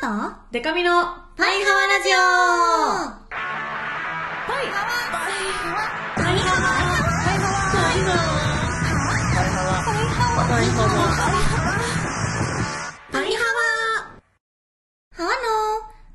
と？デカミのパイハワラジオ。パイパイハワ。パイハワ。パイハワ。ハワ。の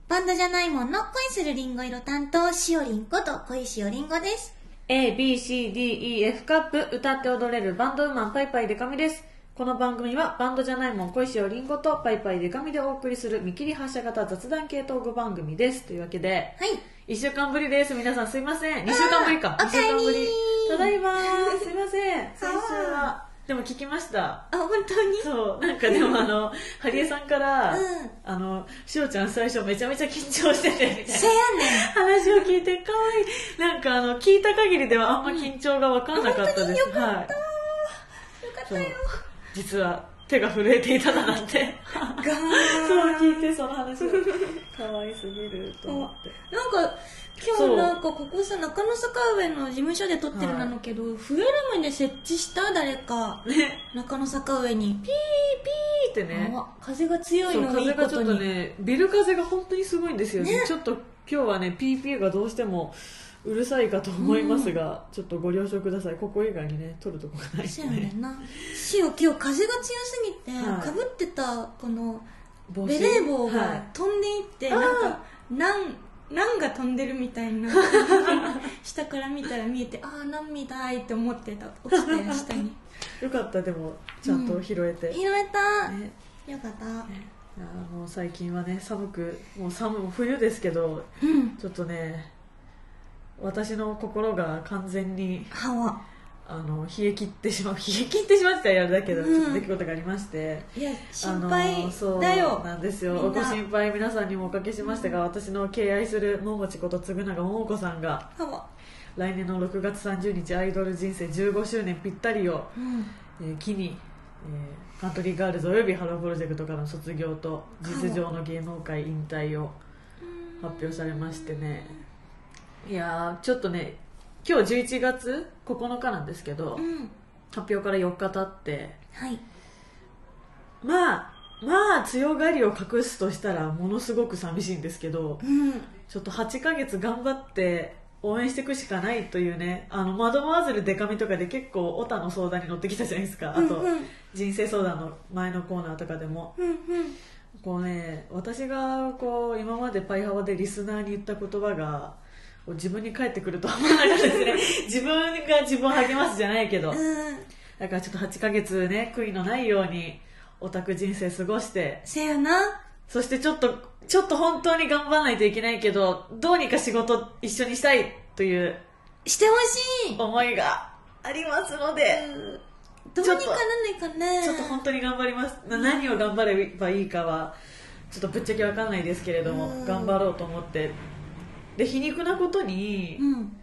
バンドじゃないもんの。恋するリンゴ色担当しおりんこと恋しおりんごです。A, B, C, D, E, F カップ歌って踊れるバンドウーマンパイパイデカミです。この番組はバンドじゃないもん恋しおりんごとパイパイデカミでお送りする見切り発車型雑談系トーク番組です。というわけで、はい。1週間ぶりです。皆さんすいません。2週間ぶりか。あー2週間ぶり。ただいまー。すいません。先週は。でも聞きました。あ、本当に？そう、なんかでもあの、ハリエさんから、うんあの、しおちゃん最初めちゃめちゃ緊張してて、みたいな。話を聞いて、かわいい。なんかあの、聞いた限りではあんま緊張がわかんなかったです。はい。よかっそうたよ。実は手が震えていただなんて。そう聞いてその話を。かわいすぎると思って。なんか、今日なんかここさ、中野坂上の事務所で撮ってるなのけど、フエルムで設置した誰か。ね。中野坂上に。ピーピーってね。あ風が強いのがいい風がちょっと。ねビル風が本当にすごいんですよねねちょっと今日はね PP がどうしてもうるさいかと思いますが、ちょっとご了承くださいここ以外にね取るとこがないそうやねねんな。しお、今日風が強すぎて、はいかぶってたこのベレー帽はがい飛んでいって、なんか、なん、なんが飛んでるみたいな。下から見たら見えて、ああ、なんみたいって思ってた。落ちて下に。よかったでもちゃんと拾えて、拾えた。ねよかった。いやもう最近はね寒くもう寒い冬ですけどうん。ちょっとね私の心が完全に。あの冷え切ってしまう 冷え切ってしまったらやるだけど、うんちょっと出来事がありましていや、あ心の配そうだよ。なんですよご心配皆さんにもおかけしましたが、私の敬愛する桃地こと嗣永桃子さんが。来年の6月30日アイドル人生15周年ぴったりを、うん。えー機に、えーカントリーガールズおよびハロープロジェクトからの卒業と実情の芸能界引退を発表されましてねいやーちょっとね今日11月9日なんですけど、うん。発表から4日経ってはい。まあまあ強がりを隠すとしたらものすごく寂しいんですけどうん。ちょっと8ヶ月頑張って応援していくしかないというねあの窓マーズルデカミとかで結構オタの相談に乗ってきたじゃないですかあと人生相談の前のコーナーとかでもうんうん。こうね私がこう今までパイハワでリスナーに言った言葉が自分に返ってくるとは思わなかったですね自分が自分を励ますじゃないけどうん。だからちょっと8ヶ月ね悔いのないようにオタク人生過ごしてせやな。そしてちょっとちょっと本当に頑張らないといけないけどどうにか仕事一緒にしたいというしてほしい。思いがありますので、どうにかなんないかね。ちょっと本当に頑張りますな何を頑張ればいいかはちょっとぶっちゃけわかんないですけれども、うん頑張ろうと思ってで皮肉なことに、うん。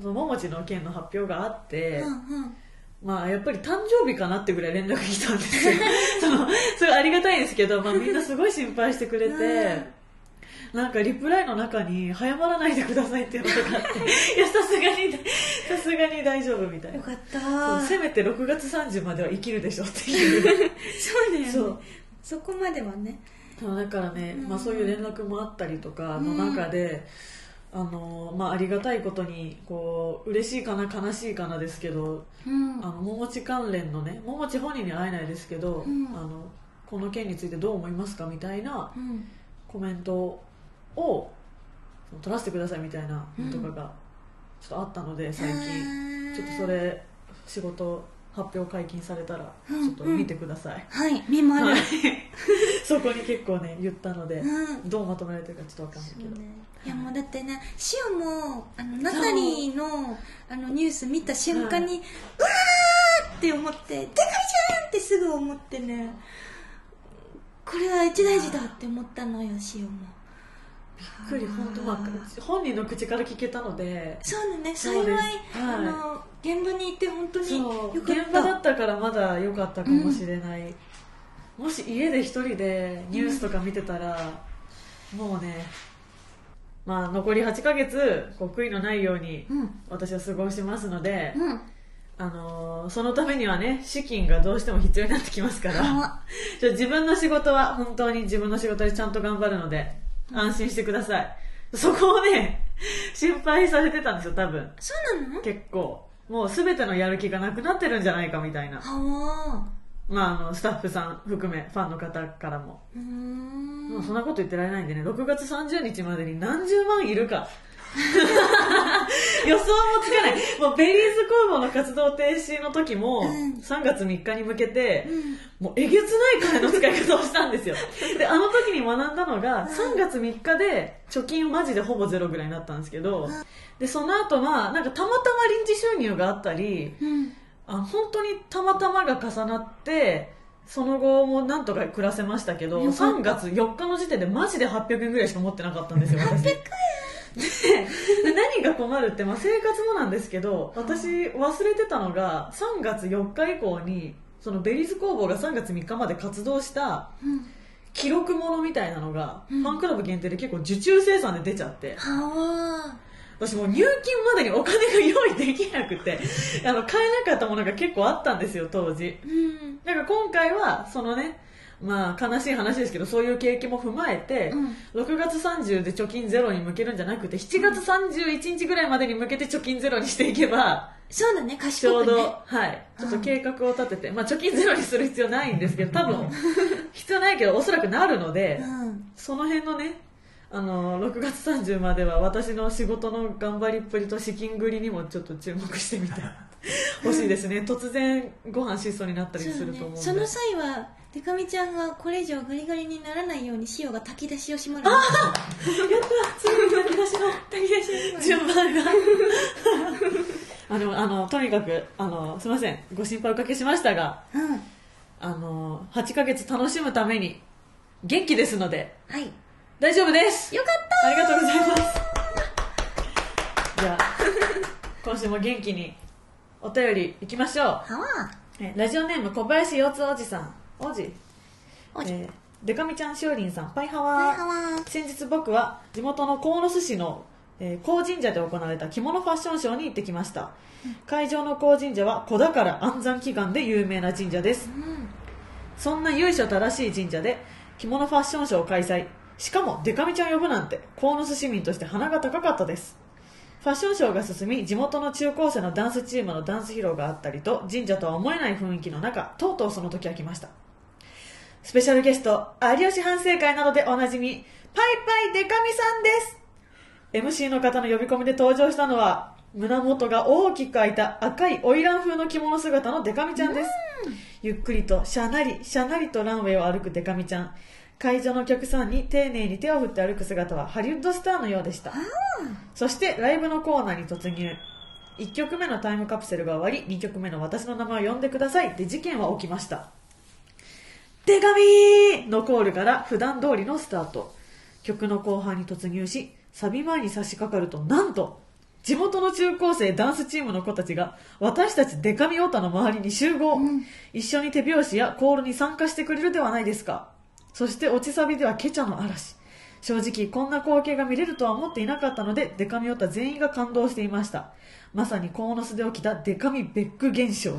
その桃地の件の発表があって、うんうん。まあやっぱり誕生日かなってぐらい連絡来たんですよ そのそれありがたいんですけど、まあ、みんなすごい心配してくれて、なんかリプライの中に早まらないでくださいっていうのとかあって いやさすがにさすがに大丈夫みたいなよかった。せめて6月30までは生きるでしょっていう そうだよね。そうそこまではね。だからね、うんまあ、そういう連絡もあったりとかのうん中で、あのまあ、ありがたいことにこう嬉しいかな悲しいかなですけどうん。あの桃地関連のね桃地本人には会えないですけど、うん。あのこの件についてどう思いますかみたいなうん。コメントを取らせてくださいみたいなのとかがちょっとあったので最近、ちょっとそれ仕事発表解禁されたらちうん。ょっと見てください、はい、見まる。はい そこに結構ね言ったので、うん。どうまとめられてるかちょっとわかんないけど、いやもうだってね、シオも、あの、ナタリーの、あの、ニュース見た瞬間に、うわーって思って、でかいじゃんってすぐ思ってね、これは一大事だって思ったのよ、シオも。びっくり本当まあ本人の口から聞けたので。そうだね、幸い、そうです。あの、現場にいて本当によかった。現場だったからまだ良かったかもしれない、もし家で一人でニュースとか見てたら、もうねまあ残り8ヶ月こう悔いのないようにうん。私は過ごしますので、うん。あのーそのためにはね資金がどうしても必要になってきますから 自分の仕事は本当に自分の仕事でちゃんと頑張るので安心してください。そこをね心配されてたんですよ多分。そうなの？結構。もう全てのやる気がなくなってるんじゃないかみたいな。はまああのスタッフさん含めファンの方からも。もうそんなこと言ってられないんでね。6月30日までに何十万いるか。予想もつかない。もうベリーズ工房の活動停止の時もうん。3月3日に向けてうん。もうえげつない金の使い方をしたんですよ。であの時に学んだのが3月3日で貯金マジでほぼゼロぐらいになったんですけどでその後はなんかたまたま臨時収入があったりうんあ本当にたまたまが重なってその後もなんとか暮らせましたけどよかった。3月4日の時点でマジで800円ぐらいしか持ってなかったんですよ 私。でで何が困るって、まあ、生活もなんですけど私忘れてたのが3月4日以降にそのベリーズ工房が3月3日まで活動したうん。記録ものみたいなのが、うん。ファンクラブ限定で結構受注生産で出ちゃって。は私もう入金までにお金が用意できなくて あの買えなかったものが結構あったんですよ当時。だから今回はそのねまあ悲しい話ですけどそういう経験も踏まえて、うん。6月30で貯金ゼロに向けるんじゃなくて7月31日ぐらいまでに向けて貯金ゼロにしていけばそうだねちょうど、賢くねはいちょっと計画を立てて、まあ貯金ゼロにする必要ないんですけど多分 必要ないけどおそらくなるので、うん。その辺のねあの6月30までは私の仕事の頑張りっぷりと資金繰りにもちょっと注目してみてほ しいですね。突然ご飯質素になったりすると思うその際はデカミちゃんがこれ以上ガリガリにならないように塩が炊き出しをしまる。やった。次に炊き出しの。炊き出し順番が。あのあのとにかくあのすみません。ご心配おかけしましたがうん。あの8ヶ月楽しむために元気ですので。はい大丈夫です。よかったありがとうございます。じゃあ 今週も元気にお便りいきましょう。はラジオネーム小林四つおじさん。おじ。おじ。えーデカミちゃんしおりんさん。パイハワはいはわ先日僕は地元の鴻巣市のえー高神社で行われた着物ファッションショーに行ってきました。会場の高神社は子宝安産祈願で有名な神社です。うん。そんな由緒正しい神社で着物ファッションショーを開催しかもデカミちゃん呼ぶなんて鴻巣市民として鼻が高かったです。ファッションショーが進み地元の中高生のダンスチームのダンス披露があったりと神社とは思えない雰囲気の中とうとうその時は来ました。スペシャルゲスト有吉反省会などでおなじみパイパイデカミさんです。MC の方の呼び込みで登場したのは胸元が大きく開いた赤い花魁風の着物姿のデカミちゃんです。ゆっくりとしゃなりしゃなりとランウェイを歩くデカミちゃん会場のお客さんに丁寧に手を振って歩く姿はハリウッドスターのようでした。そしてライブのコーナーに突入。1曲目のタイムカプセルが終わり2曲目の私の名前を呼んでください。で事件は起きました。デカミのコールから普段通りのスタート。曲の後半に突入しサビ前に差し掛かるとなんと地元の中高生ダンスチームの子たちが私たちデカミオタの周りに集合、うん。一緒に手拍子やコールに参加してくれるではないですかそして落ちサビではケチャの嵐。正直こんな光景が見れるとは思っていなかったのでデカミオタ全員が感動していました。まさに鴻巣で起きたデカミベック現象。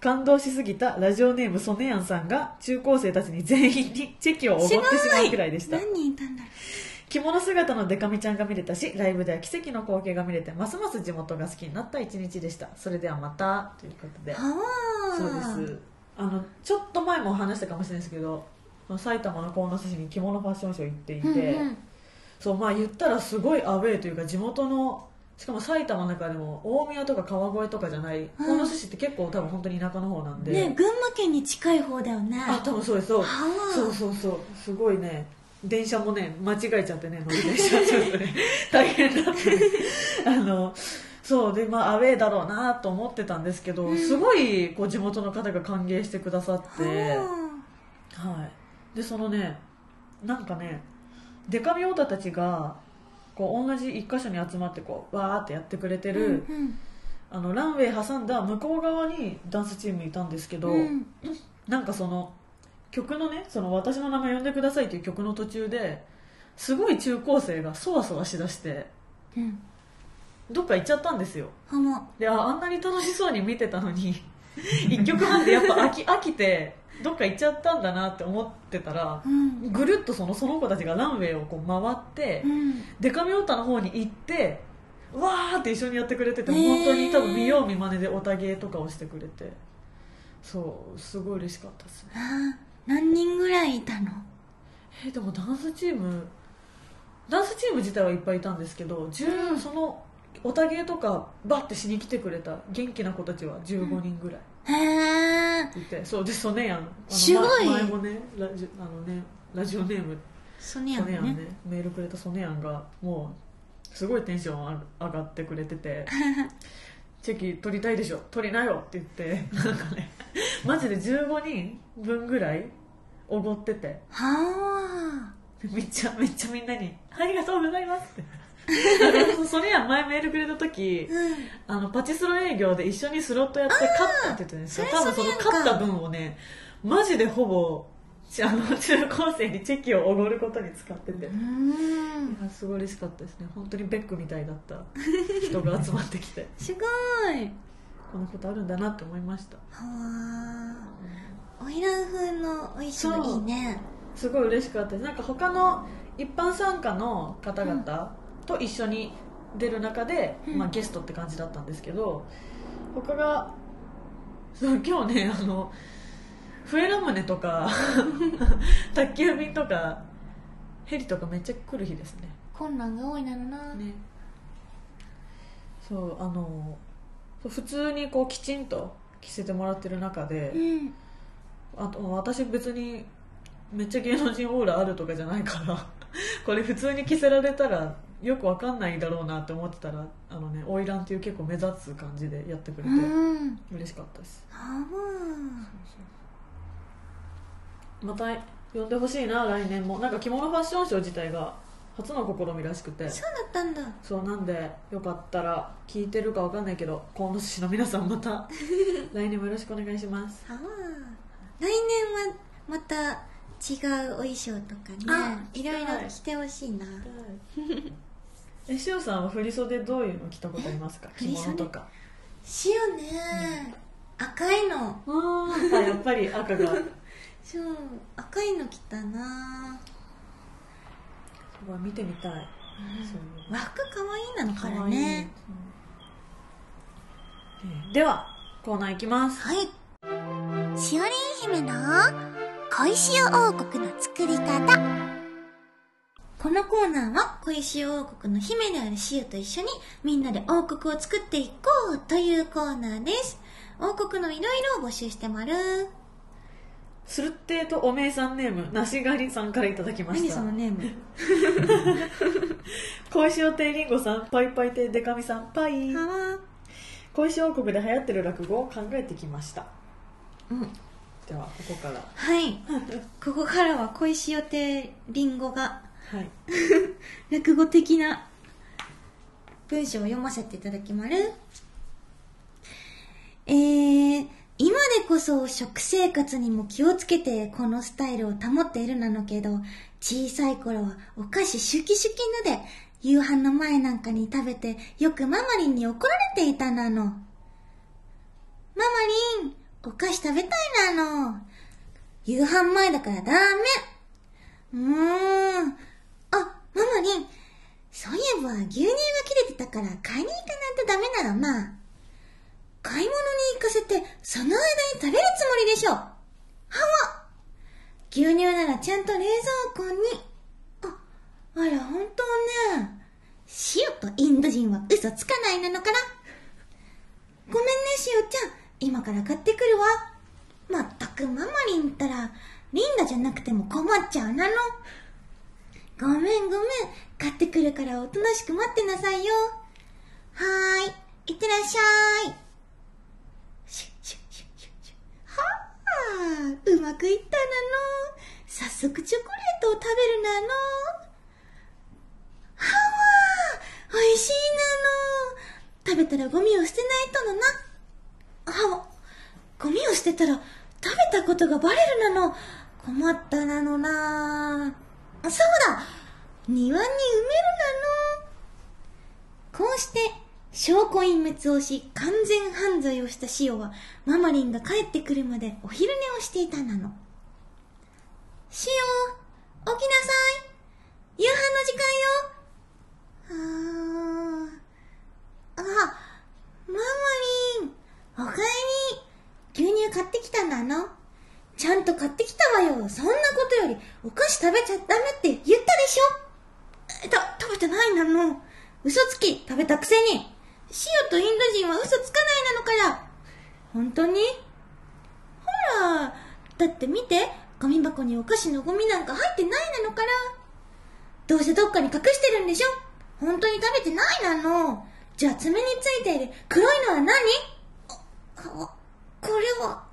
感動しすぎたラジオネームソネヤンさんが中高生たちに全員にチェキをおごってしまうくらいでした。何人いたんだろ着物姿のデカミちゃんが見れたしライブでは奇跡の光景が見れてますます地元が好きになった一日でした。それではまたということで。そうです。あのちょっと前も話したかもしれないですけど埼玉の鴻巣市に着物ファッションショー行っていて、うんうん。そうまあ言ったらすごいアウェーというか地元のしかも埼玉の中でも大宮とか川越とかじゃないうん。鴻巣市って結構多分本当に田舎の方なんで、ね群馬県に近い方だよね。あ多分そうですそう。はあ。そうそうそう。すごいね。電車もね間違えちゃってね乗り電車ちょっとね。大変だった あのそう。でまあアウェーだろうなと思ってたんですけど、うん。すごいこう地元の方が歓迎してくださって、ははい、でそのねなんかねデカミオタたちがこう同じ一箇所に集まってこうわーってやってくれてある、うんあのランウェイ挟んだ向こう側にダンスチームいたんですけど、うん。なんかその曲のね「その私の名前呼んでください」っていう曲の途中ですごい中高生がそわそわしだしてうん。どっか行っちゃったんですよ。でああんなに楽しそうに見てたのに 1曲半でやっぱ飽き飽きてどっか行っちゃったんだなって思ってたらうん。ぐるっとそのその子たちがランウェイをこう回って、うん。デカミオタの方に行ってわーって一緒にやってくれてて、本当に多分見よう見まねでオタゲーとかをしてくれて。そうすごい嬉しかったですね。何人ぐらいいたの？えーでもダンスチームダンスチーム自体はいっぱいいたんですけど、10うん。そのオタゲーとかバッてしに来てくれた。元気な子たちは15人ぐらい。へえいて、そうでソネヤン。あのすごい。ま前もねラジあのねラジオネーム。ソネヤンね。ね。メールくれたソネヤンがもうすごいテンションあ上がってくれてて。チェキ取りたいでしょ。取りなよって言って。なんかね。マジで15人分ぐらいおごってて。はめっちゃめっちゃみんなに「ありがとうございます」って それやん前メールくれた時あうん。あのパチスロ営業で一緒にスロットやって勝ったって言ってたんですよ。多分その勝った分をねマジでほぼちあの中高生にチェキをおごることに使ってて、うーん。いやすごい嬉しかったですね。本当にベックみたいだった人が集まってきて。すごい。こんなことあるんだなって思いました。はあ。オイラン風のお衣装いいね。すごい嬉しかったです。なんか他の一般参加の方々と一緒に出る中で、うん。まあ、ゲストって感じだったんですけど他がそう今日ねあの笛ラムネとか 宅急便とかヘリとかめっちゃ来る日ですね。困難が多いなのな、ね。そうあの普通にこうきちんと着せてもらってる中で、うん。あと私別にめっちゃ芸能人オーラあるとかじゃないからこれ普通に着せられたらよくわかんないだろうなって思ってたらあのね花魁っていう結構目立つ感じでやってくれてうん。嬉しかったです。はまた呼んでほしいな来年も。なんか着物ファッションショー自体が初の試みらしくて。あそうだったんだ。そうなんでよかったら聞いてるかわかんないけど河野市の皆さんまた 来年もよろしくお願いします。はあ来年はまた違うお衣装とかあねいろいろ着てほしいな、えしおさんは振り袖どういうの着たことありますか？着物とか。塩ね、赤いの。ああやっぱり赤が。す そう赤いの着たな、ごい見てみたい、そういう和服かわいいなのからね。うん。ではコーナーいきます。はい。しおりん姫の恋塩王国の作り方このコーナーは恋塩王国の姫である塩と一緒にみんなで王国を作っていこうというコーナーです。王国のいろいろを募集してまる。スルッテーとおめいさんネームなしがりさんからいただきました。ネーム？小石尾亭りんごさんパイパイ亭デカミさんパイ。小石王国で流行ってる落語を考えてきました。うん。ではここから。はい。ここからは恋塩亭りんごがはい 落語的な文章を読ませていただきまる。えー、今でこそ食生活にも気をつけてこのスタイルを保っているなのけど、小さい頃はお菓子シュキシュキぬで、夕飯の前なんかに食べてよくママリンに怒られていたなの。ママリン、お菓子食べたいなの。夕飯前だからダメ。うーん。ママリン、そういえば牛乳が切れてたから買いに行かないとダメなのな。買い物に行かせて、その間に食べるつもりでしょ。はわ牛乳ならちゃんと冷蔵庫に。あ、あら、本当ね。塩とインド人は嘘つかないなのから。ごめんね、塩ちゃん。今から買ってくるわ。まったくママリンったら、リンダじゃなくても困っちゃうなの。ごめんごめん。買ってくるからおとなしく待ってなさいよ。はーい。いってらっしゃい。シュッシュッシュッシュッシュはあ、うまくいったなの。早速チョコレートを食べるなの。はわ、美味しいなの。食べたらゴミを捨てないとのな。はわ、ゴミを捨てたら食べたことがバレるなの。困ったなのな。そうだ。庭に埋めるなの。こうして証拠隠滅をし完全犯罪をしたシオはママリンが帰ってくるまでお昼寝をしていたなの。シオ起きなさい。夕飯の時間よ。ああママリンおかえり。牛乳買ってきたんだの。ちゃんと買ってきたわよ。そんなことよりお菓子食べちゃダメって言ったでしょ？えた食べてないなの。嘘つき。食べたくせに。シオとインド人は嘘つかないなのから。本当に？ほら。だって見て。ゴミ箱にお菓子のゴミなんか入ってないなのから。どうせどっかに隠してるんでしょ？本当に食べてないなの。じゃあ爪についている。黒いのは何？あこれは。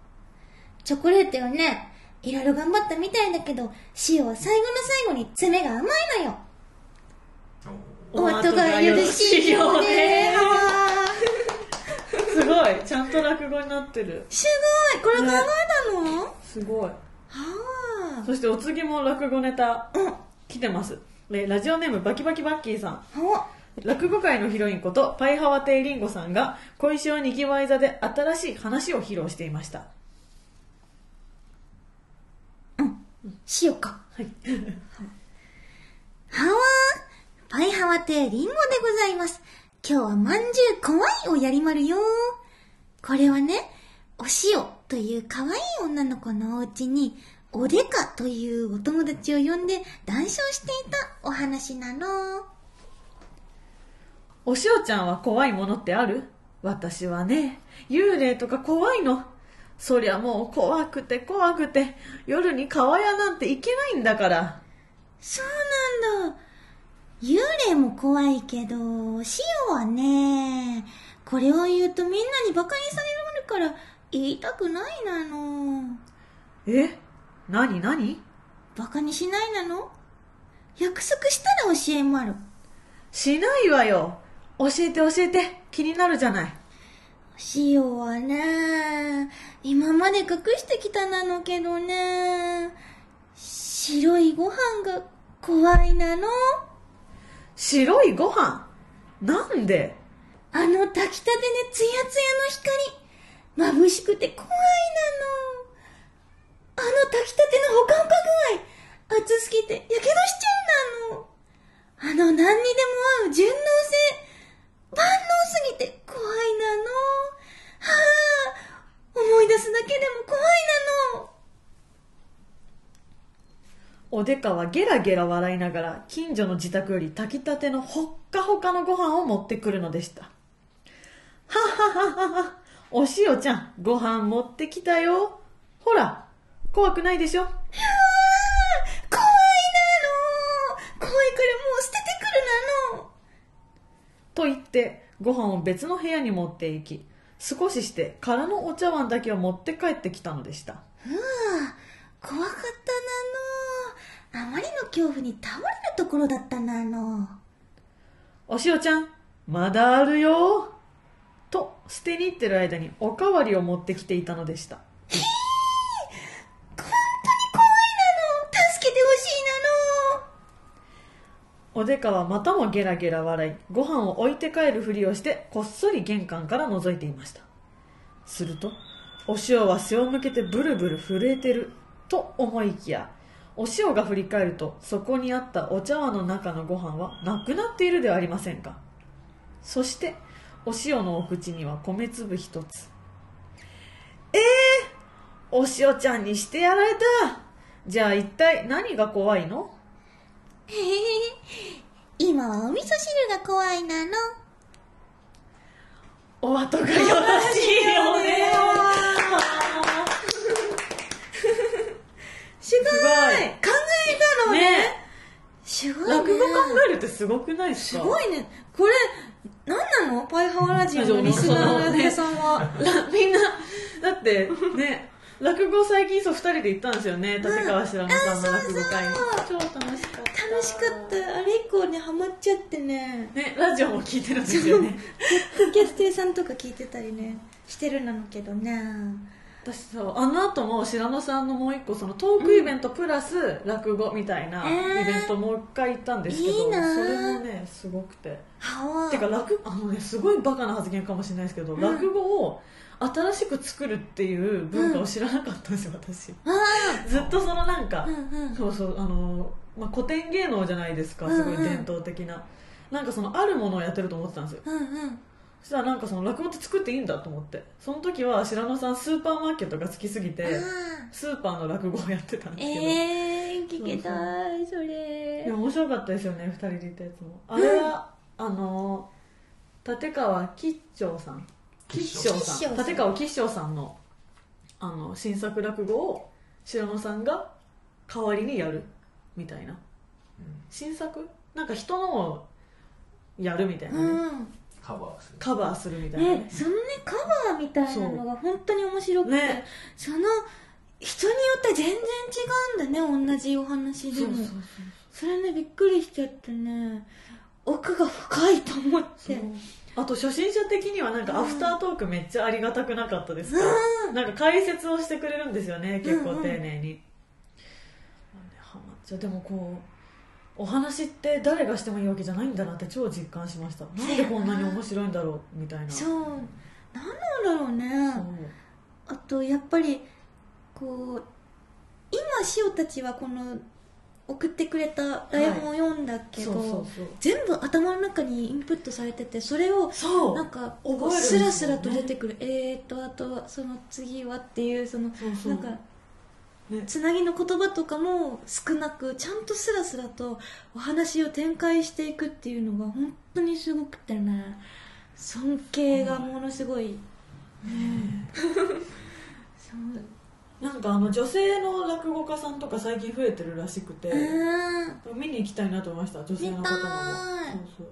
チョコレートよね。いろいろ頑張ったみたいだけどシオは最後の最後に爪が甘いのよ。お後がよろしいようで。すごい。ちゃんと落語になってる。すごい。これ考えたの、はすごい。あ。そしてお次も落語ネタ。うん。来てます。えラジオネームバキバキバッキーさん。お。落語界のヒロインことパイハワテイリンゴさんが小石をにぎわい座で新しい話を披露していましたしようか。はい はわー。パイハワ亭リンゴでございます。今日はまんじゅう怖いをやりまるよ。これはね、お塩という可愛い女の子のお家に、おでかというお友達を呼んで談笑していたお話なの。お塩ちゃんは怖いものってある？私はね幽霊とか怖いのそりゃもう怖くて怖くて夜に川屋なんて行けないんだから。そうなんだ。幽霊も怖いけど、塩はね、これを言うとみんなに馬鹿にされるから言いたくないなの。え？何？何？馬鹿にしないなの？約束したら教えまる。しないわよ。教えて教えて。気になるじゃない塩はね、今まで隠してきたなのけどね、白いご飯が怖いなの。白いご飯？なんで？あの炊きたてでツヤツヤの光、眩しくて怖いなの。あの炊きたてのほかほか具合、熱すぎてやけどしちゃうなの。あの何にでも合う順応性、万能すぎて怖いなの。はあ、思い出すだけでも怖いなの。おでかはゲラゲラ笑いながら近所の自宅より炊きたてのほっかほかのご飯を持ってくるのでした。ははははは、お塩ちゃん、ご飯持ってきたよ。ほら、怖くないでしょ怖いなの。怖いからもう捨ててくるなの。と言って、ご飯を別の部屋に持って行き、少しして空のお茶碗だけを持って帰ってきたのでした。うわ怖かったなの。あまりの恐怖に倒れるところだったなの。お塩ちゃん、まだあるよ。と、捨てに行ってる間におかわりを持ってきていたのでした。おでかはまたもゲラゲラ笑い、ご飯を置いて帰るふりをして、こっそり玄関から覗いていました。すると、お塩は背を向けてブルブル震えてる、と思いきや、お塩が振り返ると、そこにあったお茶碗の中のご飯はなくなっているではありませんか。そして、お塩のお口には米粒一つ。えー、お塩ちゃんにしてやられた。じゃあ一体何が怖いの？今はお味噌汁が怖いなの。お後がよろしいよね。すごい。考えたのね。ね。すごいね。落語考えるってすごくないですか？すごいね。これ何なの？パイハワラジオのリスナーのさんは。ら みんな、だってね、落語最近そう二人で行ったんですよね。立川白野さんの落語会。に。超楽しかった。楽しかったあれ以降ねハマっちゃってね。ね、ラジオも聞いてるんですよね。ポッドキャスト屋さんとか聞いてたりねしてるなのけどね。私そうあの後も白野さんのもう一個そのトークイベントプラス落語みたいなえーイベントもう一回行ったんですけど、いいな。それもねすごくて。はあ。てか落あのねすごいバカな発言かもしれないですけど、ん。落語を新しく作るっていう文化を知らなかったんですよ、私。あずっとそのなんか、あうんうん。そうそうあの、まあ、古典芸能じゃないですかすごい伝統的な、なんかそのあるものをやってると思ってたんですよ。うんうん。そしたらなんかその落語って作っていいんだと思って。その時は白野さんスーパーマーケットが好きすぎてあスーパーの落語をやってたんーですけど、えー、聞けたいそいれや面白かったですよね2人で行ったやつも。あれは、あの立川吉祥さん吉祥さん。さん。立川吉祥さんのあの新作落語を白野さんが代わりにやるみたいな。新作？なんか人のをやるみたいなね、うん。カバーする。カバーするみたいなね。ね、そのねカバーみたいなのが本当に面白くて、ね。その人によって全然違うんだね同じお話でも。そうそう。それねびっくりしちゃってね奥が深いと思って。そうあと初心者的にはなんかアフタートークめっちゃありがたくなかったですか、うん。なんか解説をしてくれるんですよね結構うん。うん丁寧に、ハマっちゃうでもこうお話って誰がしてもいいわけじゃないんだなって超実感しました。なんでこんなに面白いんだろうみたいな。そう。何なんだろうね。あとやっぱりこう今塩たちはこの送ってくれた台本を読んだけど、全部頭の中にインプットされててそれをそう。なんかスラスラと出てくる、えーとあとはその次はっていうそのなんかね。つなぎの言葉とかも少なくちゃんとスラスラとお話を展開していくっていうのが本当にすごくてね。尊敬がものすごい、そうなんかあの女性の落語家さんとか最近増えてるらしくて、うん。見に行きたいなと思いました女性の方のも。見たい。そうそう。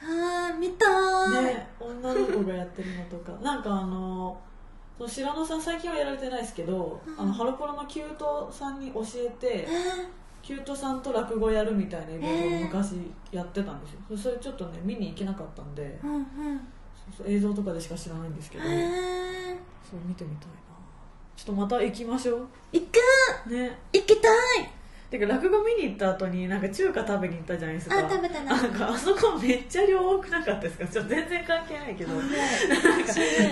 あー見たね、女の子がやってるのとか。なんかあのその白野さん最近はやられてないですけど、うん。あのハロプロのキュートさんに教えてえキュートさんと落語やるみたいなイベントを昔やってたんですよ、それちょっとね見に行けなかったんで。ー、うんうん。そうそう映像とかでしか知らないんですけど、へー。そう見てみたい。なちょっとまた行きましょ行くうね。行きたい。てか落語見に行った後になんか中華食べに行ったじゃないですか。あ食べたな。なんかあそこめっちゃ量多くなかったですか。ちょっと全然関係ないけど。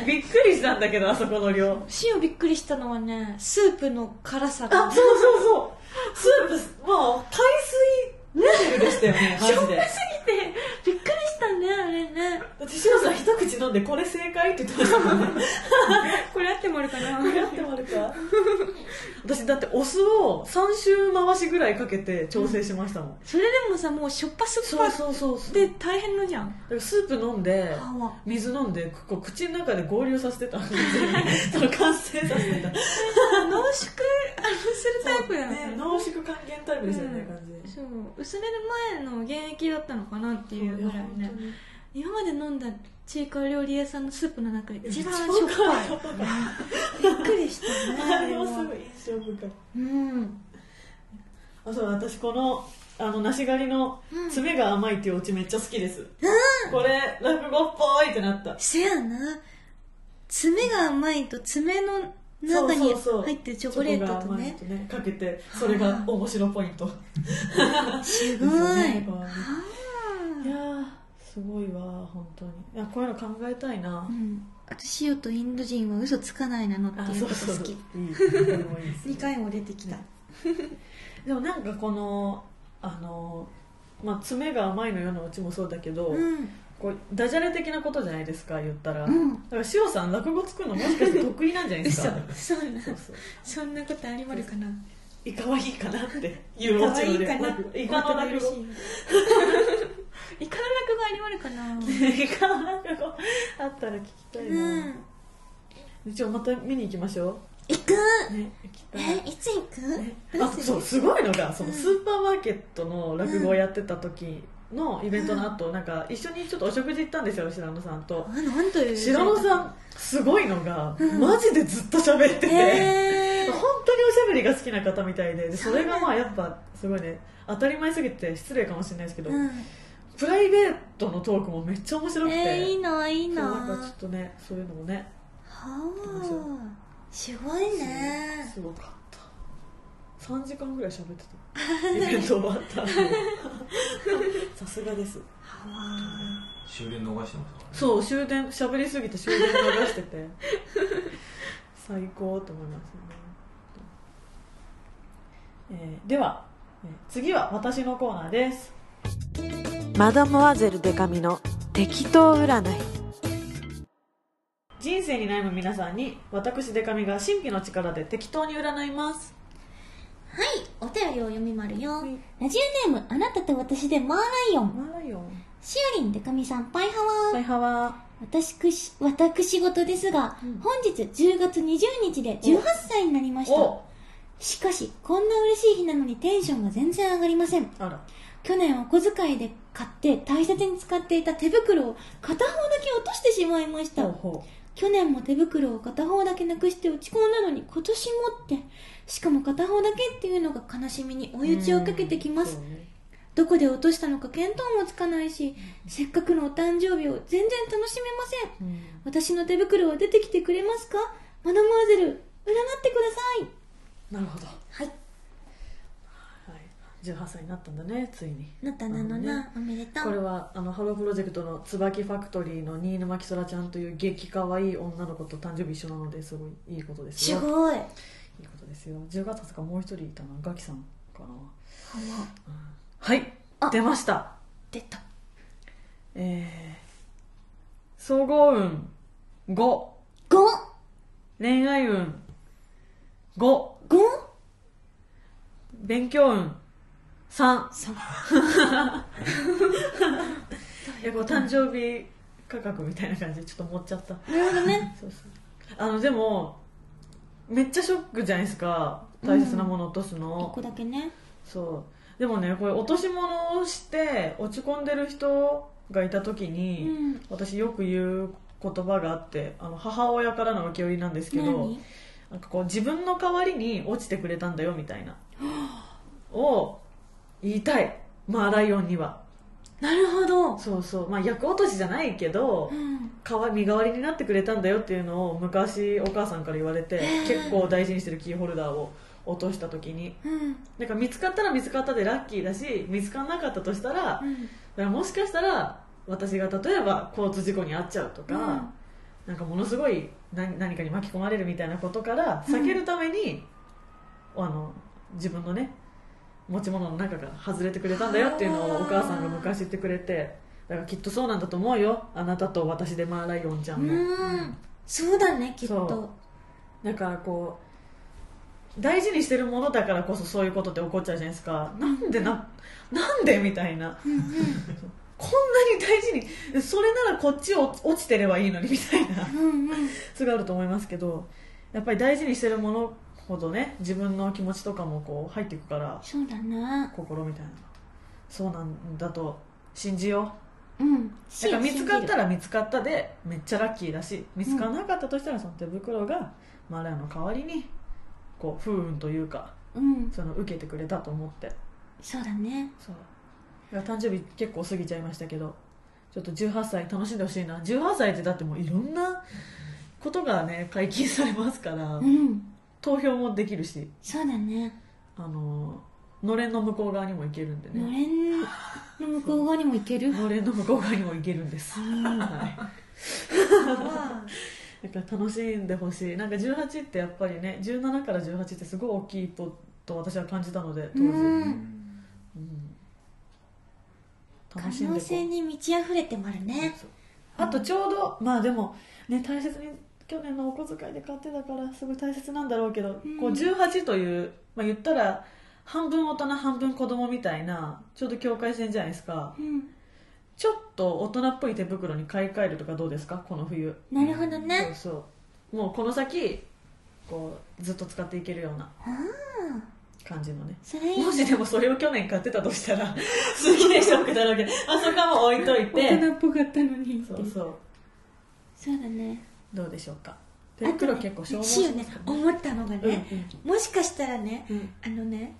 びっくりしたんだけどあそこの量。塩びっくりしたのはねスープの辛さが。あそうそうそう。スープもう海水レベルでしたよねマジで しょっぱすぎてびっくりしたね。ね。だってシロさん一口飲んでこれ正解って言ってましたもんね。これあってもあるかなやってもあるか私だってお酢を3周回しぐらいかけて調整しましたもん、それでもさもうしょっぱ酸っぱそうそうそうで大変のじゃんだからスープ飲んで水飲んでこう口の中で合流させてたその完成させてた濃縮あのするタイプやね。ね。濃縮還元タイプですよね、うん感じそう薄める前の現役だったのかなっていうぐらいね。今まで飲んだ中華料理屋さんのスープの中で一番しょっぱい。びっくりしたねあれもすごい印象深いうんあそう私このあの梨狩りのうん。爪が甘いっていうオチめっちゃ好きです、これ落語っぽいってなった。せやな。爪が甘いと爪の中に入ってるチョコレートとね。とねかけてそれが面白ポイント。すごい、ねいあ。やーすごいわ本当に。いやこういうの考えたいな。ーうん。あと塩とインド人は嘘つかないなのってあいうそうそうこと好き。いいそれもいいですね。2回も出てきた、でもなんかこのあのまあ爪が甘いのよのうちもそうだけど、うん。こうダジャレ的なことじゃないですか言ったら、うん。だから塩さん落語作るのもしかして得意なんじゃないです嘘か？そんなそうそう。そんなことありまるかな？イカはいいかなっていう可愛いでかなイカ の落語イカの落語ありまるかな。イカの落語あったら聞きたいな、うん。一応また見に行きましょ行く。うね行きたい。えいつ行く、あそうすごいのがそのうん。スーパーマーケットの落語をやってた時のイベントの後、なんか一緒にちょっとお食事行ったんですよ白野さんと。あなんという。白野さんすごいのが、うん。マジでずっと喋ってて、へー。本当におしゃべりが好きな方みたいででそれがまあやっぱすごいね当たり前すぎて失礼かもしれないですけど、うん。プライベートのトークもめっちゃ面白くて、えー、いいないいな。そうなんかちょっとねそういうのもねはあ。すごいね。すごかった3時間ぐらい喋ってた。イベント終わった後。さすがです。終電逃してましそう終電喋りすぎて終電逃してて。最高と思いますね、えーでは、えー次は私のコーナーです。マダモアゼルデカミの適当占い。人生に悩む皆さんに私デカミが神秘の力で適当に占います。はいお便りを読みまるよ、はい。ラジオネームあなたと私でマーライオン。マライオン。しおりんでかみさんパイハワ。ー、はいはわ私くし私事ですが、うん。本日10月20日で18歳になりました。お。しかしこんな嬉しい日なのにテンションが全然上がりません。去年お小遣いで買って大切に使っていた手袋を片方だけ落としてしまいました。去年も手袋を片方だけなくして落ち込んだのに今年もってしかも片方だけっていうのが悲しみに追うい打ちをかけてきます。どこで落としたのか見当もつかないしせっかくのお誕生日を全然楽しめません。うん。私の手袋は出てきてくれますか？マダムアゼル占ってください。なるほど。はい。はい、18歳になったんだねついに。なったなのな、おめでとう。これはあのハロープロジェクトの椿ファクトリーの新沼きそらちゃんという激かわいい女の子と誕生日一緒なのですごいいいことですよ。すごいですよ。10月20日もう一人いたなガキさんかな。はい。あ。出ました。出た。えー、総合運。5 5恋愛運。5 5勉強運。3そうえこう誕生日価格みたいな感じでちょっと持っちゃった。なるほどね。そうそう。あのでもめっちゃショックじゃないですか。大切なもの落とす1の、個だけね。そう。でもねこれ落とし物をして落ち込んでる人がいた時うに、ん。私よく言う言葉があってあの母親からの受け売りなんですけど何？なんかこう自分の代わりに落ちてくれたんだよみたいな。を言いたい。まあライオンにはなるほど。そうそう。まあ役落としじゃないけどうん。代わ身代わりになってくれたんだよっていうのを昔お母さんから言われて結構大事にしてるキーホルダーを落とした時に。うん。だから見つかったら見つかったでラッキーだし見つからなかったとしたらだかうんらもしかしたら私が例えば交通事故に遭っちゃうとか、うん。なんかものすごい何何かに巻き込まれるみたいなことから避けるために、あの自分のね持ち物の中から外れてくれたんだよっていうのをお母さんが昔言ってくれてだからきっとそうなんだと思うよ。あなたと私でマーライオンちゃんも、うん。そうだねきっそとだからこう大事にしてるものだからこそそういうことって起こっちゃうじゃないですか。なんでななんでみたいな。こんなに大事にそれならこっちを落ちてればいいのにみたいな。うんうん。それがあると思いますけどやっぱり大事にしてるものほどね自分の気持ちとかもこう入っていくからそうだな。心みたいな。そうなんだと信じよう。ん。うだから見つかったらら見つかったでめっちゃラッキーだし見つからなかったとしたらその手袋がマラヤの代わりにこう不運というかうん。その受けてくれたと思って。そうだね。そう。誕生日結構過ぎちゃいましたけどちょっと18歳楽しんでほしいな。18歳ってだってもういろんなことがね解禁されますから、うん投票もできるし。そうだね。あののれんの向こう側にも行けるんでのねれんの向こう側にも行ける？のれんの向こう側にも行けるんです、うんはい、だから楽しんでほしい。なんか18ってやっぱりね17から18ってすごい大きい一歩と私は感じたので当時、うん。うん可能性に満ち溢れてまるね。そう。あとちょうどまあでもね大切に去年のお小遣いで買ってたからすごい大切なんだろうけど、うん。こう18という、まあ、言ったら半分大人半分子供みたいなちょうど境界線じゃないですか。うん。ちょっと大人っぽい手袋に買い替えるとかどうですか？この冬。なるほどね。そうそう。もうこの先こうずっと使っていけるような感じのね。もしでもそれを去年買ってたとしたら すげえショックだろうけどあそこはもう置いといて。大人っぽかったのにそうそう。そうだねどうでしょうか？手袋結構消耗しますからね思ったのがね、うんもしかしたらねうん。あのね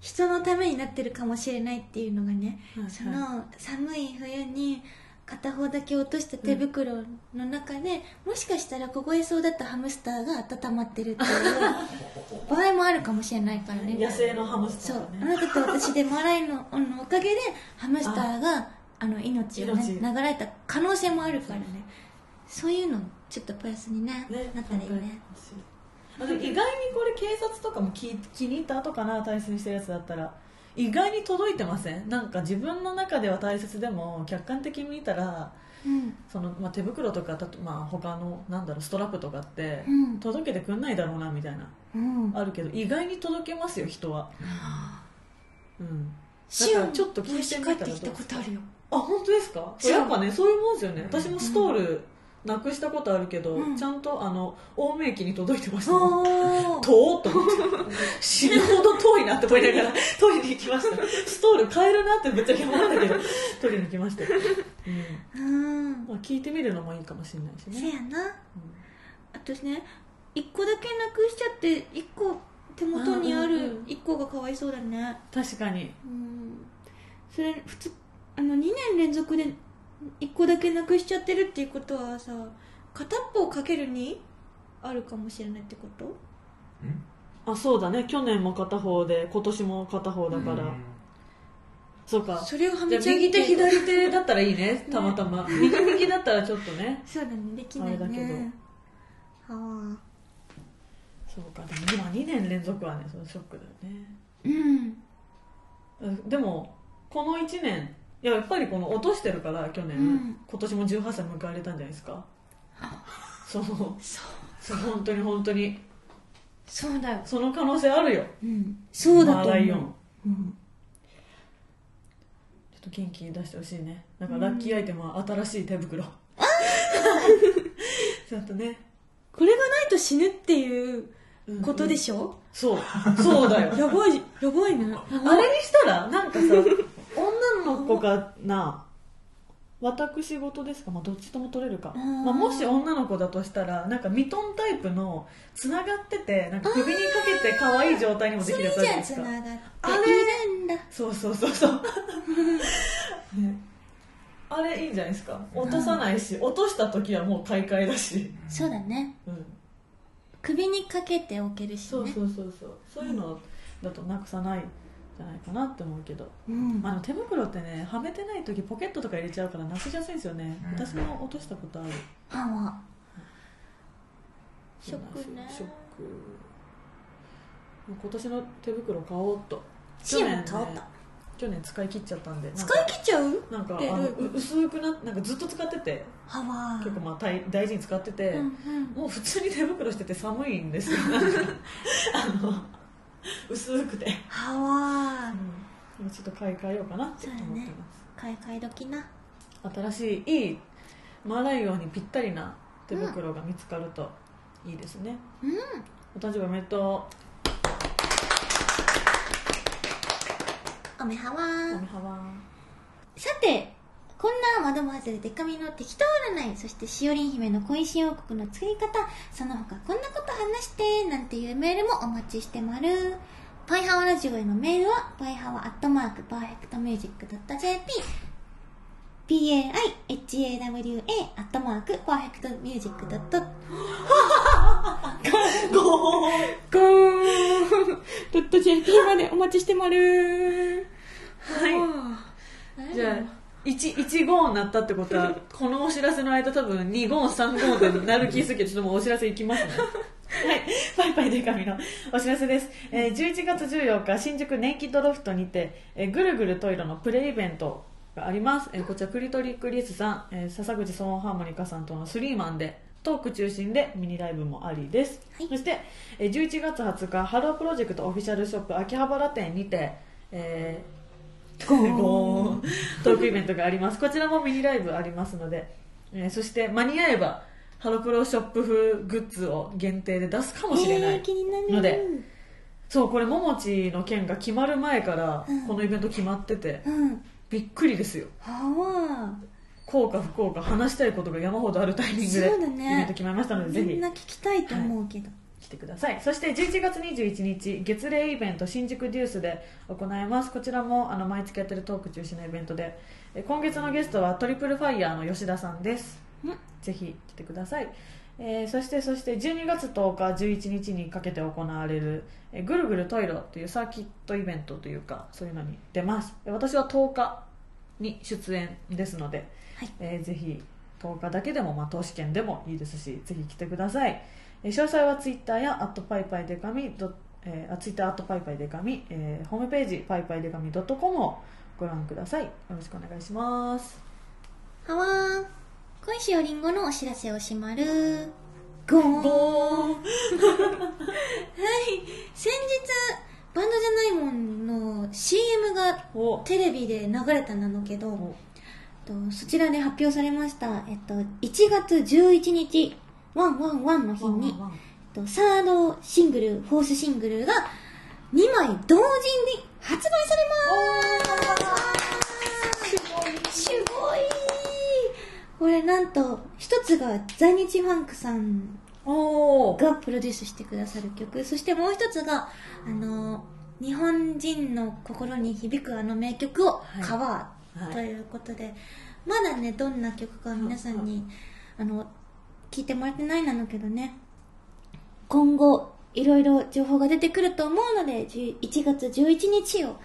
人のためになってるかもしれないっていうのがね、はいはい。その寒い冬に片方だけ落とした手袋の中で、もしかしたら凍えそうだったハムスターが温まってるっていう 場合もあるかもしれないからね。野生のハムスタそうーがね。あなたと私でマライのあのおかげでハムスターがあの命を、ね、命。流れた可能性もあるからね。そういうのちょっとプラスにねねなったらいいね。意外にこれ警察とかも気気に入った後かな対戦してるやつだったら。意外に届いてません？なんか自分の中では大切でも客観的に見たらうん。その、まあ、手袋とかたと、まあ、他のなんだろうストラップとかって、うん。届けてくんないだろうなみたいな。うん。あるけど意外に届けますよ人は。うん。シオン。ちょっと聞いてみたらどう帰ってきたことあるよ。あ本当ですか？そうやっぱねそういうもんですよね。私もストールなくしたことあるけど、うん。ちゃんとあの青梅駅に届いてましたもんおー。遠っと思って。死ぬほど遠いなって思いながら取りに行きました。ストール買えるなってぶっちゃけ思うんだけど 取りに行きましたよ、うん。うん。まあ、聞いてみるのもいいかもしれないしね、せやな。あとね一個だけなくしちゃって一個手元にあるうんうんうん。一個がかわいそうだね。確かに。うん。それ普通あの2年連続で1個だけなくしちゃってるっていうことはさ片っぽをかけるにあるかもしれないってこと？うん？あそうだね。去年も片方で今年も片方だから、そうか。それをはめちゃ右手左手だったらいいね。たまたま、右右だったらちょっとね。そうだね。できないあれだけど。ねはあ。そうか。でも今2年連続はねそのショックだよね。うん。うん。でもこの1年いややっぱりこの落としてるから去年、うん。今年も18歳迎えられたんじゃないですか。そう。そう。そう本当に本当に。そうだよ。その可能性あるよ。うん。そうだとマーライオン。思ううん。ちょっと元気に出してほしいね。なんかラッキーアイテムは新しい手袋。ちょっとね。これがないと死ぬっていううんことでしょ、そう。そうだよ。やばいやばいね。あれにしたらなんかさ女の子かな私事ですか、まあ、どっちとも取れるか、うん。まあ、もし女の子だとしたらなんかミトンタイプのつながっててなんか首にかけて可愛い状態にもでそきるれやつじゃないですか。あれ？そうそうそうそう、ね、あれいいんじゃないですか。落とさないし落とした時はもう買い替えだし、そうだね。うん、首にかけておけるしね。そうそうそうそう。そういうのだとなくさない。んじゃないかなって思うけど。うん。あの手袋ってねはめてない時ポケットとか入れちゃうからなくしやすいんですよね、うん。私も落としたことある。歯はショックねショック今年の手袋買おうと。シオン買おうと去年使い切っちゃったんで。使い切っちゃう？なんか薄くななんかずっと使ってて。結構まあ大大事に使ってて、うんうん。もう普通に手袋してて寒いんですよ。あの 薄くて、歯はうん、ちょっと買い替えようかな。って思ってます、買い替え時な。新しいいいマーライオンにぴったりな手袋が見つかるといいですね、うん。お誕生日おめでとおめはう。おわめはわさてこんな窓も外れデカミの適当占い。そしてしおりん姫の恋心王国の作り方。その他こんなこと話してなんていうメールもお待ちしてまる。パイハワラジオへのメールはパイハワアットマークパーフェクトミュージック .jp PAIHAWA アットマーク perfectmusic .jp ゴーゴー .jp までお待ちしてまる。はい。じゃあ1 1号になったってことは このお知らせの間多分2号3号でなる気するけどちょっともうお知らせいきますね。はい、ぱいぱいでか美のお知らせです、えー11月14日新宿ネイキッドロフトにて、えーぐるぐるトイロのプレイベントがあります、えーこちらクリトリックリスさん、えー笹口ソーンハーモニカさんとのスリーマンでトーク中心でミニライブもありです、はい。そして、えー11月20日ハロープロジェクトオフィシャルショップ秋葉原店にて、えーゴーントークイベントがあります。こちらもミニライブありますので、えーそして間に合えばハロプロショップ風グッズを限定で出すかもしれない、えー気になる。のでそうこれももちの件が決まる前からうん。このイベント決まってて、うん。びっくりですよ。は効か不効か話したいことが山ほどあるタイミングでイベント決まりましたのでぜひ。あみんな聞きたいと思うけど、聞てください。そして11月21日月例イベント新宿デュースで行います。こちらもあの毎月やってるトーク中心のイベントで。え今月のゲストはトリプルファイヤーの吉田さんです。うん。ぜひ来てください、えーそしてそして12月10日11日にかけて行われる「えーぐるぐるトイロ」というサーキットイベントというかそういうのに出ます。で私は10日に出演ですので、はい。えーぜひ10日だけでも、まあ、投資券でもいいですしぜひ来てください、えー詳細はツイッターや「アットパイパイデカミ」ドえー、あツイッターアットパイパイデカミ、えーホームページパイパイデカミ .com をご覧ください。よろしくお願いします。はわー。小石よりんごのお知らせをしまる。ゴーンゴ。ー。ン はい。先日バンドじゃないもんの CM がお。テレビで流れたなのけど、とそちらで発表されました、えっと、1月11日ワンワンワンの日に、とサードシングルフォースシングルが2枚同時に発売されます。すごい。これなんと一つが在日ファンクさんがプロデュースしてくださる曲。そしてもう一つがあの日本人の心に響くあの名曲をい。カバー。はい。ということで、まだねどんな曲か皆さんにあの聞いてもらってないなのけどね。今後いろいろ情報が出てくると思うので11月11日を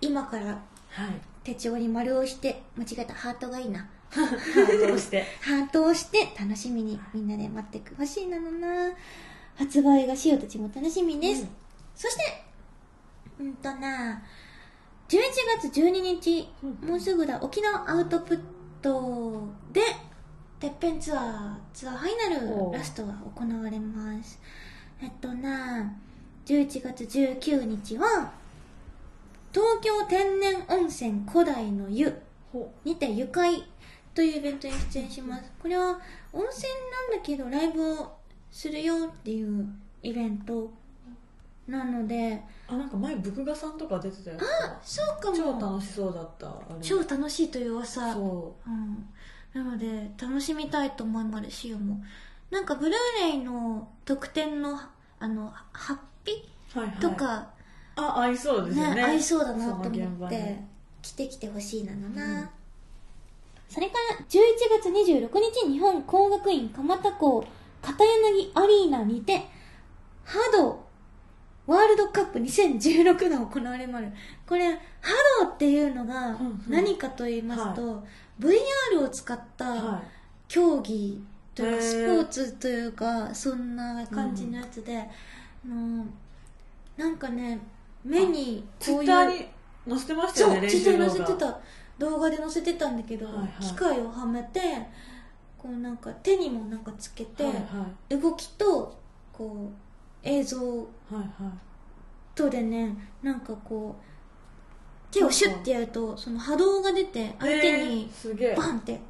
今からはい。手帳に丸をして間違えたハートがいいな。どうして。ハートを して楽しみにみんなで待ってほしいなのな。発売がしおたちも楽しみです、うん。そしてうんとな11月12日、うん。もうすぐだ。沖縄アウトプットでてっぺんツアーツアーファイナルラストが行われます。えっとな11月19日は東京天然温泉古代の湯ほにて愉快というイベントに出演します。これは温泉なんだけどライブをするよっていうイベントなのであなんか前ブ画さんとか出てたよそうかも。超楽しそうだった超楽しいという噂。そうん、なので楽しみたいと思いますしおも。なんかブルーレイの特典のあのハッピうはいはい。とか、あ合いそうですよね。ね合いそうだなと思って、場に。着てきてほしいなのな、うん。それから11月26日日本工学院蒲田校片柳アリーナにてハドワールドカップ2016が行われまる。これハドっていうのがうんうん。何かと言いますと、VR を使ったは競技というかスポーツというかそんな感じのやつで、あのなんかね目にこういうッターに載せてましたよね練そう載せてた。動画で載せてたんだけど、はいはい。機械をはめてこうなんか手にもなんかつけて、はいはい。動きとこう映像はいはい。とでねなんかこう手をシュッてやるとその波動が出て相手えーにすげえ。バンって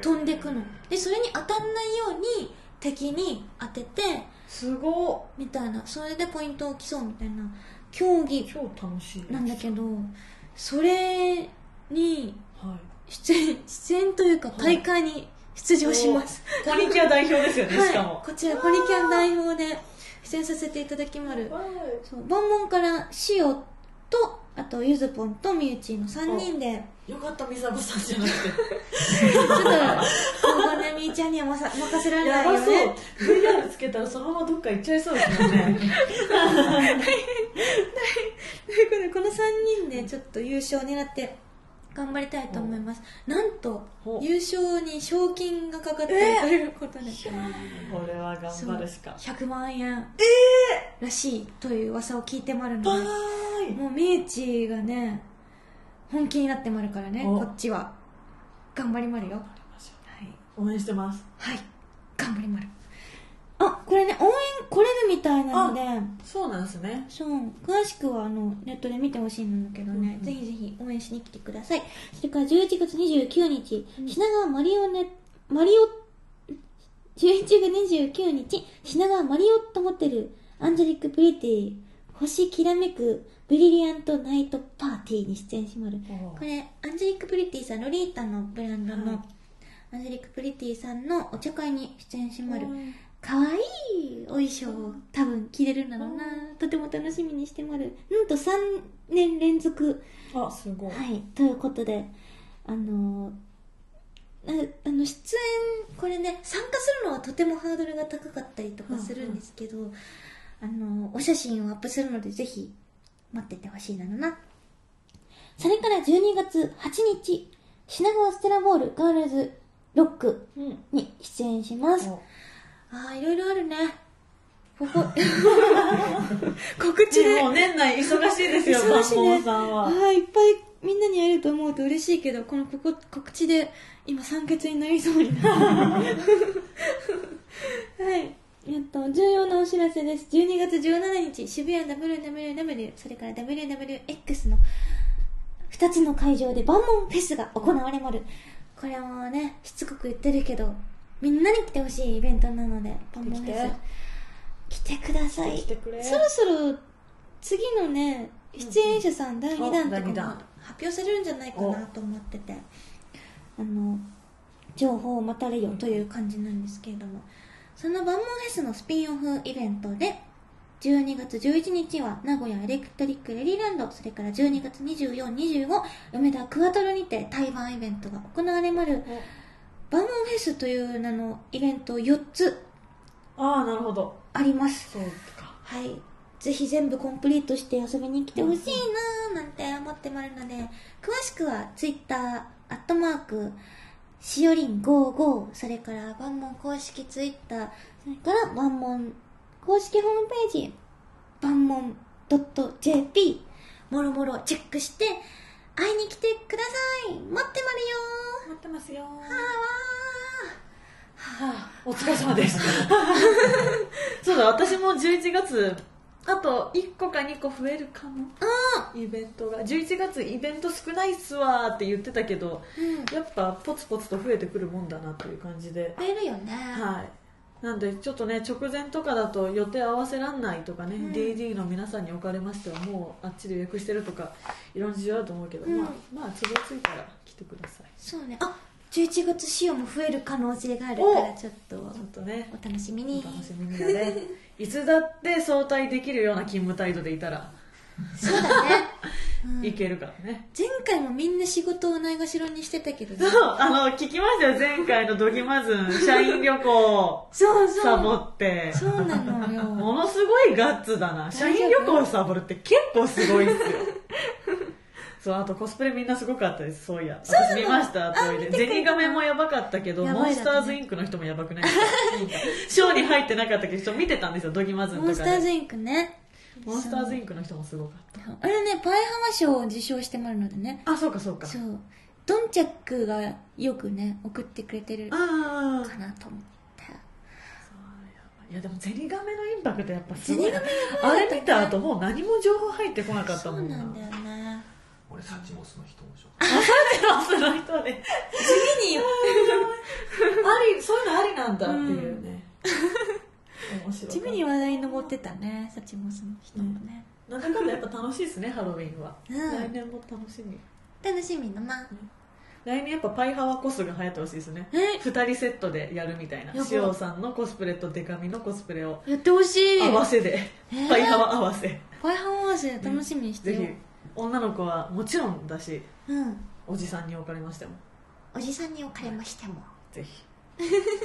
飛んでくの。でそれに当たんないように敵に当ててすごっ。みたいな。それでポイントを競うみたいな。競技超楽しいなんだけどそれにはい。出演出演というか大会に出場します、ポニキャ代表ですよね、はい。しかも。こちらポリキャン代表で出演させていただきまるそうボンボンからシオとあとゆずぽんとみゆちの3人で。よかった水沢さんじゃなくて。ちょっと今後ねみーちゃんにはまさ任せられないよね。VR つけたらそのままどっか行っちゃいそうですもんね。ということでこの3人でちょっと優勝を狙って頑張りたいと思います。なんと優勝に賞金がかかっているということで、これは頑張るしか。100万円。らしいという噂を聞いてまるバので。もうみゆちがね本気になってまるからねお。こっちは。頑張りまるよ。はい、応援してます。はい、頑張りまるあこれね応援来れるみたいなので。そうなんですね。そう。詳しくはあのネットで見てほしいんだけどね、うん。うんぜひぜひ応援しに来てください。それから11月29日、品川マリオネマリオ11月29日品川マリオットホテルアンジェリック・プリティ星きらめくブリリアントナイトパーティーに出演しまる。これアンジェリック・プリティさんロリータのブランドの、はい。アンジェリック・プリティさんのお茶会に出演しまる、うんかわいいお衣装を多分着れるんだろうな、とても楽しみにしてまる。なんと3年連続。あすごい、はいということであのああの出演これね参加するのはとてもハードルが高かったりとかするんですけど、あのお写真をアップするのでぜひ待っててほしいなのな。それから12月8日品川ステラボールガールズロックうんに出演します。おああいろいろあるね。ここ。告知で。もう年内忙しいですよ忙しいね。さんは。ああいっぱいみんなに会えると思うと嬉しいけどこのここ告知で今酸欠になりそうになる。はい。えっと重要なお知らせです。12月17日渋谷 WWW それから WWX の2つの会場で万門フェスが行われまるこれもねしつこく言ってるけどみんなに来てほしいイベントなので万門フェス来てください。来てくれ。そろそろ次のね出演者さん第2弾とか発表されるんじゃないかなと思ってて。あの情報を待たれよという感じなんですけれども。その万門フェスのスピンオフイベントで12月11日は名古屋エレクトリックレリーランドそれから12月2425梅田クワトロにて台湾イベントが行われまる万門フェスという名のイベント4つああなるほど。あります。そうか。はい。ぜひ全部コンプリートして遊びに来てほしいなーなんて思ってまるので、詳しくは Twitter、アットマーク、しおりん55、それから万門公式 Twitter、それから万門公式ホームページ、万門 .jp、もろもろチェックして、会いに来てください。待ってまるよ待ってますよ。ーははあ、お疲れ様です。そうだ私も11月あと1個か2個増えるかも。イベントが。11月イベント少ないっすわーって言ってたけどーうん。やっぱポツポツと増えてくるもんだなという感じで。増えるよね。はいなんでちょっとね直前とかだと予定合わせらんないとかね、うん。DD の皆さんにおかれましてはもうあっちで予約してるとかいろんな事情あると思うけど、うん。まあまあ都合ついたら来てください。そうね。あ、11月仕様も増える可能性があるから、ちょっと。ちょっとね。お楽しみおに。楽しみにだね。いつだって早退できるような勤務態度でいたらそうだね。うん。いけるからね、前回もみんな仕事をないがしろにしてたけどね。そうあの聞きましたよ。前回のドギマズン社員旅行。そうそう。サボって。そうなのよ。ものすごいガッツだな。社員旅行サボるって結構すごいっすよ。そうあとコスプレみんなすごかったです。そういや。私見ましたトイレゼニガメもやばかったけどやばモンスターズインクの人もやばくないですか？ショーに入ってなかったけど人見てたんですよ。ドギマズンとかで。モンスターズインクね。モンスターズインクの人もすごかった。あれね、パイハワ賞を受賞してもらうのでね。あそうかそうか。そう。ドンチャックがよくね、送ってくれてるかなと思って。いやでもゼニガメのインパクトやっぱすごいゼニガメあれ見た後もう何も情報入ってこなかったそもな。うんなんだよね。俺サチモスの人もしょその人で次に、ありそういうのありなんだっていう。ね、地味に話題に上ってたね、サチモスの人もね。なんだかんだやっぱ楽しいですねハロウィンは、うん。来年も楽しみ。楽しみだな。来年やっぱパイハワコスが流行ってほしいですね。え？2人セットでやるみたいな。やば。しおさんのコスプレとデカミのコスプレをやってほしい。合わせで、え？ーパイハワ合わせ。パイハワ合わせ楽しみにしてよ。ぜひ。女の子はもちろんだしうん。おじさんにおかれましても。おじさんにおかれましても。ぜひ。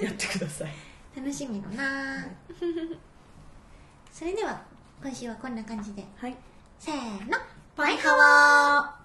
やってください楽しみだな それでは、今週はこんな感じで。はいせーの。パイハワー